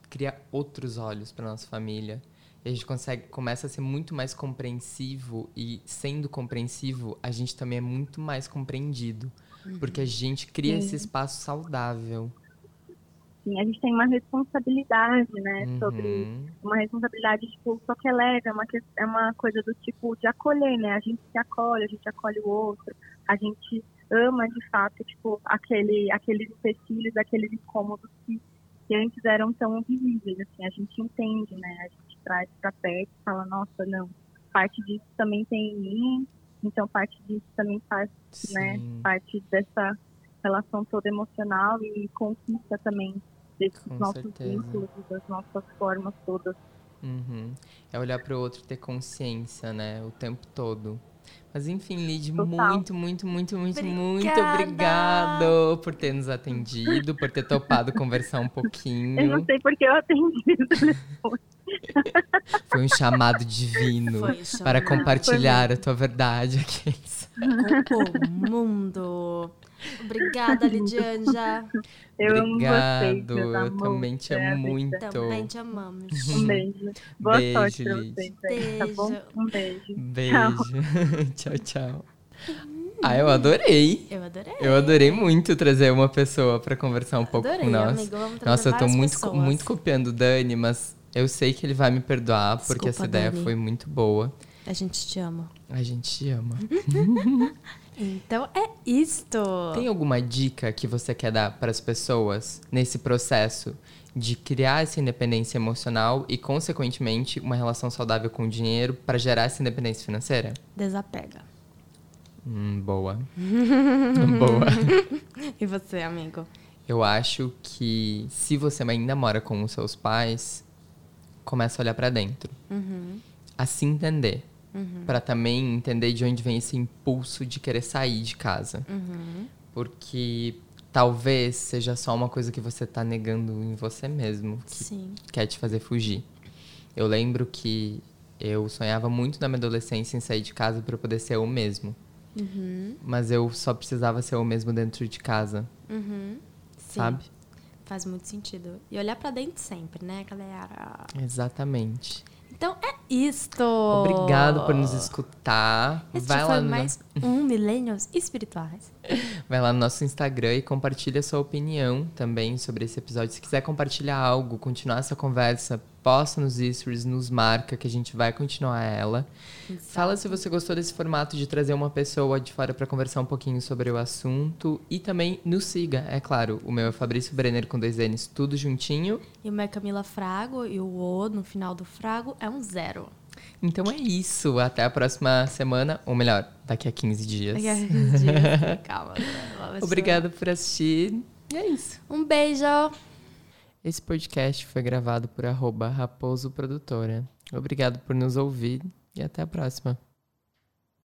cria outros olhos para nossa família. E a gente consegue, começa a ser muito mais compreensivo e sendo compreensivo, a gente também é muito mais compreendido. Porque a gente cria esse Sim. espaço saudável. Assim, a gente tem uma responsabilidade, né? Sobre Uhum. uma responsabilidade, tipo, só que é leve, é uma, é uma coisa do tipo de acolher, né? A gente se acolhe, a gente acolhe o outro, a gente ama de fato, tipo, aquele, aqueles empecilhos, aqueles incômodos que, que antes eram tão visíveis, assim, a gente entende, né? A gente traz pra perto e fala, nossa, não, parte disso também tem em mim, então parte disso também faz, né? Sim, Parte dessa relação toda emocional e conquista também desses Com nossos certeza. vínculos, das nossas formas todas. Uhum. É olhar para o outro e ter consciência, né? O tempo todo. Mas enfim, Lid, muito, muito, muito, muito, muito Obrigada! obrigado por ter nos atendido, por ter topado conversar um Eu não pouquinho. sei porque eu atendi. Foi um chamado divino Foi o para chamado. compartilhar a tua verdade aqui. com o mundo. Obrigada, Lidianja. Eu amo vocês, Obrigado, eu também te a amo muito. Também te amamos. Um beijo. Boa Beijo, sorte pra vocês aí, tá bom? Beijo. Um beijo. Beijo. tchau, tchau. Ah, eu adorei. Eu adorei. Eu adorei muito trazer uma pessoa para conversar um pouco Adorei, com nós. amigo. Vamos Nossa, eu tô muito, pessoas. muito copiando o Dani, mas eu sei que ele vai me perdoar porque Desculpa, essa ideia Dani. foi muito boa. A gente te ama. A gente te ama. Então é isto. Tem alguma dica que você quer dar para as pessoas nesse processo de criar essa independência emocional e, consequentemente, uma relação saudável com o dinheiro para gerar essa independência financeira? Desapega. Hum, boa. boa. E você, amigo? Eu acho que se você ainda mora com os seus pais, começa a olhar para dentro. Uhum. A se entender. Pra também entender de onde vem esse impulso de querer sair de casa. Uhum. Porque talvez seja só uma coisa que você tá negando em você mesmo, que Sim. quer te fazer fugir. Eu lembro que eu sonhava muito na minha adolescência em sair de casa para poder ser eu mesmo. Uhum. Mas eu só precisava ser eu mesmo dentro de casa, Uhum. Sim. sabe? Faz muito sentido. E olhar pra dentro sempre, né, galera? Exatamente. Então é isto. Obrigado por nos escutar. Este vai, foi lá no, mais um Millennials Espirituais. vai lá no nosso Instagram e compartilha sua opinião também sobre esse episódio. Se quiser compartilhar algo, continuar essa conversa, posta nos stories, nos marca, que a gente vai continuar ela. Exato. Fala se você gostou desse formato de trazer uma pessoa de fora para conversar um pouquinho sobre o assunto. E também nos siga, é claro. O meu é Fabrício Brenner com dois N's, tudo juntinho. E o meu é Camila Frago e o O no final do Frago é um zero. Então é isso. Até a próxima semana, ou melhor, daqui a 15 dias. Daqui a 15 dias. Calma. né? Obrigada por assistir. E é isso. Um beijo. Esse podcast foi gravado por arroba Raposo Produtora. Obrigado por nos ouvir e até a próxima.